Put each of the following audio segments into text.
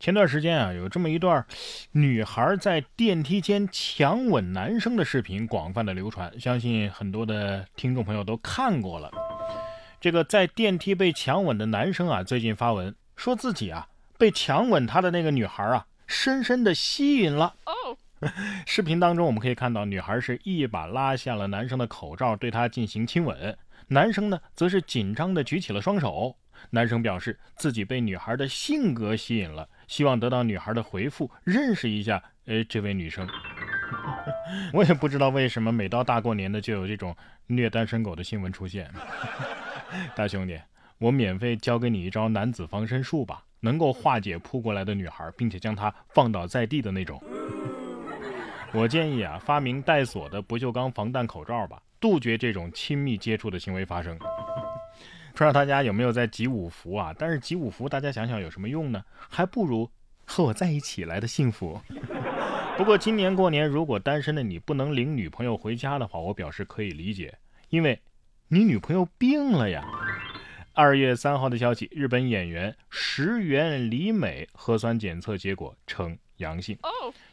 前段时间啊，有这么一段女孩在电梯间强吻男生的视频广泛的流传，相信很多的听众朋友都看过了。这个在电梯被强吻的男生啊，最近发文说自己啊被强吻他的那个女孩啊，深深的吸引了。视频当中，我们可以看到，女孩是一把拉下了男生的口罩，对他进行亲吻。男生呢，则是紧张的举起了双手。男生表示自己被女孩的性格吸引了，希望得到女孩的回复，认识一下。呃，这位女生，我也不知道为什么每到大过年的就有这种虐单身狗的新闻出现。大兄弟，我免费教给你一招男子防身术吧，能够化解扑过来的女孩，并且将她放倒在地的那种。我建议啊，发明带锁的不锈钢防弹口罩吧，杜绝这种亲密接触的行为发生。不知道大家有没有在集五福啊？但是集五福，大家想想有什么用呢？还不如和我在一起来的幸福。不过今年过年，如果单身的你不能领女朋友回家的话，我表示可以理解，因为你女朋友病了呀。二月三号的消息，日本演员石原里美核酸检测结果呈阳性。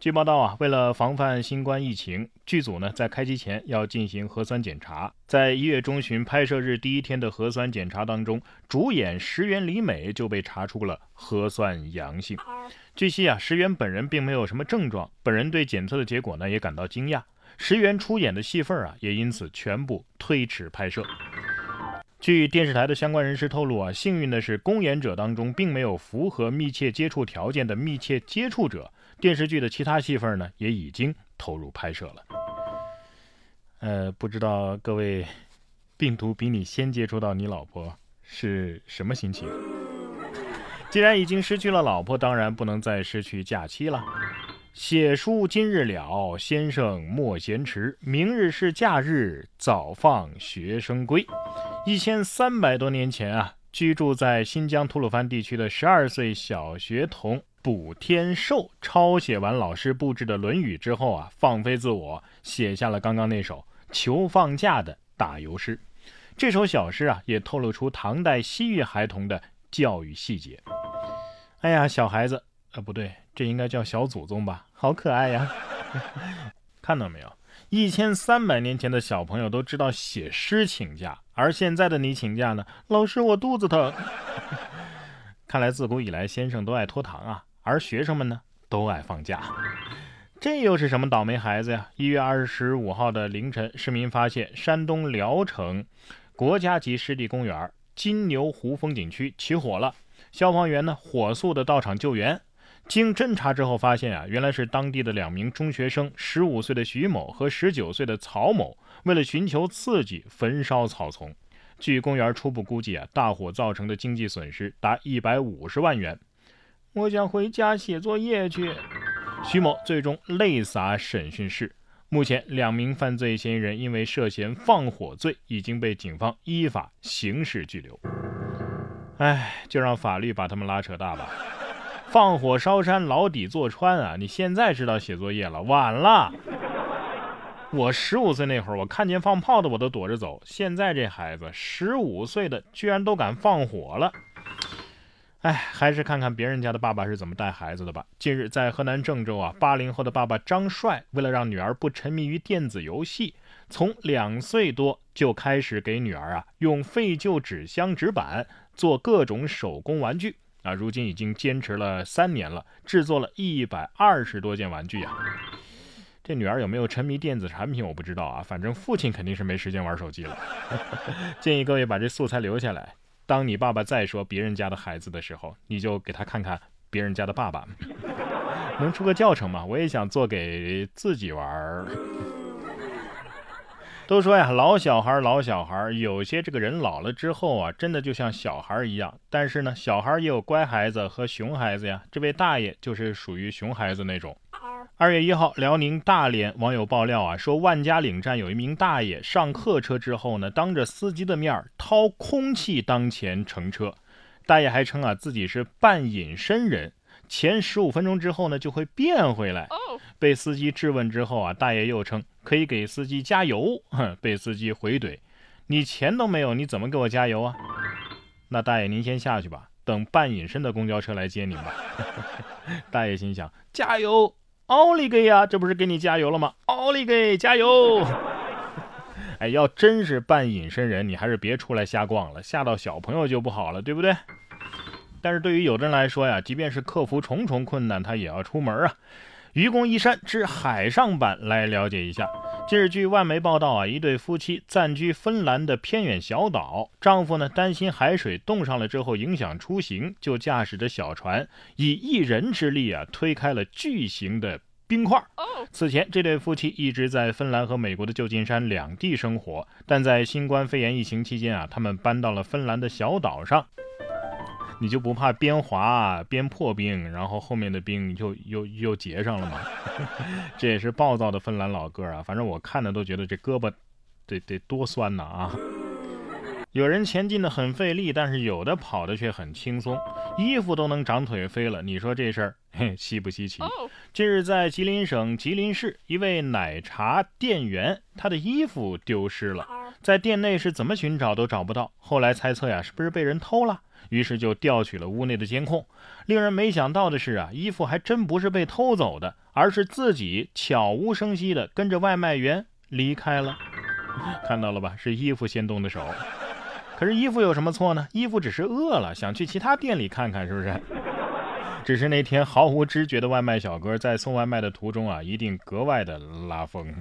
据报道啊，为了防范新冠疫情，剧组呢在开机前要进行核酸检查。在一月中旬拍摄日第一天的核酸检查当中，主演石原里美就被查出了核酸阳性。据悉啊，石原本人并没有什么症状，本人对检测的结果呢也感到惊讶。石原出演的戏份啊也因此全部推迟拍摄。据电视台的相关人士透露啊，幸运的是，公演者当中并没有符合密切接触条件的密切接触者。电视剧的其他戏份呢，也已经投入拍摄了。呃，不知道各位，病毒比你先接触到你老婆是什么心情？既然已经失去了老婆，当然不能再失去假期了。写书今日了，先生莫闲迟，明日是假日，早放学生归。一千三百多年前啊，居住在新疆吐鲁番地区的十二岁小学童。卜天寿抄写完老师布置的《论语》之后啊，放飞自我，写下了刚刚那首求放假的打油诗。这首小诗啊，也透露出唐代西域孩童的教育细节。哎呀，小孩子，呃，不对，这应该叫小祖宗吧？好可爱呀！看到没有？一千三百年前的小朋友都知道写诗请假，而现在的你请假呢？老师，我肚子疼。看来自古以来，先生都爱拖堂啊。而学生们呢，都爱放假，这又是什么倒霉孩子呀？一月二十五号的凌晨，市民发现山东聊城国家级湿地公园金牛湖风景区起火了，消防员呢火速的到场救援。经侦查之后发现啊，原来是当地的两名中学生，十五岁的徐某和十九岁的曹某，为了寻求刺激，焚烧草丛。据公园初步估计啊，大火造成的经济损失达一百五十万元。我想回家写作业去。徐某最终泪洒审讯室。目前，两名犯罪嫌疑人因为涉嫌放火罪，已经被警方依法刑事拘留。哎，就让法律把他们拉扯大吧。放火烧山，牢底坐穿啊！你现在知道写作业了，晚了。我十五岁那会儿，我看见放炮的我都躲着走。现在这孩子十五岁的，居然都敢放火了。哎，还是看看别人家的爸爸是怎么带孩子的吧。近日，在河南郑州啊，八零后的爸爸张帅，为了让女儿不沉迷于电子游戏，从两岁多就开始给女儿啊用废旧纸箱、纸板做各种手工玩具啊，如今已经坚持了三年了，制作了一百二十多件玩具啊。这女儿有没有沉迷电子产品，我不知道啊，反正父亲肯定是没时间玩手机了。建议各位把这素材留下来。当你爸爸再说别人家的孩子的时候，你就给他看看别人家的爸爸，能出个教程吗？我也想做给自己玩儿。都说呀，老小孩，老小孩，有些这个人老了之后啊，真的就像小孩一样。但是呢，小孩也有乖孩子和熊孩子呀。这位大爷就是属于熊孩子那种。二月一号，辽宁大连网友爆料啊，说万家岭站有一名大爷上客车之后呢，当着司机的面掏空气当前乘车。大爷还称啊，自己是半隐身人，前十五分钟之后呢就会变回来。被司机质问之后啊，大爷又称可以给司机加油。哼，被司机回怼：“你钱都没有，你怎么给我加油啊？”那大爷您先下去吧，等半隐身的公交车来接您吧。大爷心想：加油。奥利给呀，这不是给你加油了吗？奥利给，加油！哎，要真是半隐身人，你还是别出来瞎逛了，吓到小朋友就不好了，对不对？但是对于有的人来说呀，即便是克服重重困难，他也要出门啊。愚公移山之海上版来了解一下。近日，据外媒报道啊，一对夫妻暂居芬兰的偏远小岛，丈夫呢担心海水冻上了之后影响出行，就驾驶着小船，以一人之力啊推开了巨型的冰块。此前，这对夫妻一直在芬兰和美国的旧金山两地生活，但在新冠肺炎疫情期间啊，他们搬到了芬兰的小岛上。你就不怕边滑边破冰，然后后面的冰又又又结上了吗？这也是暴躁的芬兰老哥啊！反正我看的都觉得这胳膊得得多酸呐啊！有人前进的很费力，但是有的跑的却很轻松，衣服都能长腿飞了。你说这事儿稀不稀奇？近日在吉林省吉林市，一位奶茶店员他的衣服丢失了，在店内是怎么寻找都找不到。后来猜测呀，是不是被人偷了？于是就调取了屋内的监控，令人没想到的是啊，衣服还真不是被偷走的，而是自己悄无声息的跟着外卖员离开了。看到了吧，是衣服先动的手。可是衣服有什么错呢？衣服只是饿了，想去其他店里看看，是不是？只是那天毫无知觉的外卖小哥在送外卖的途中啊，一定格外的拉风。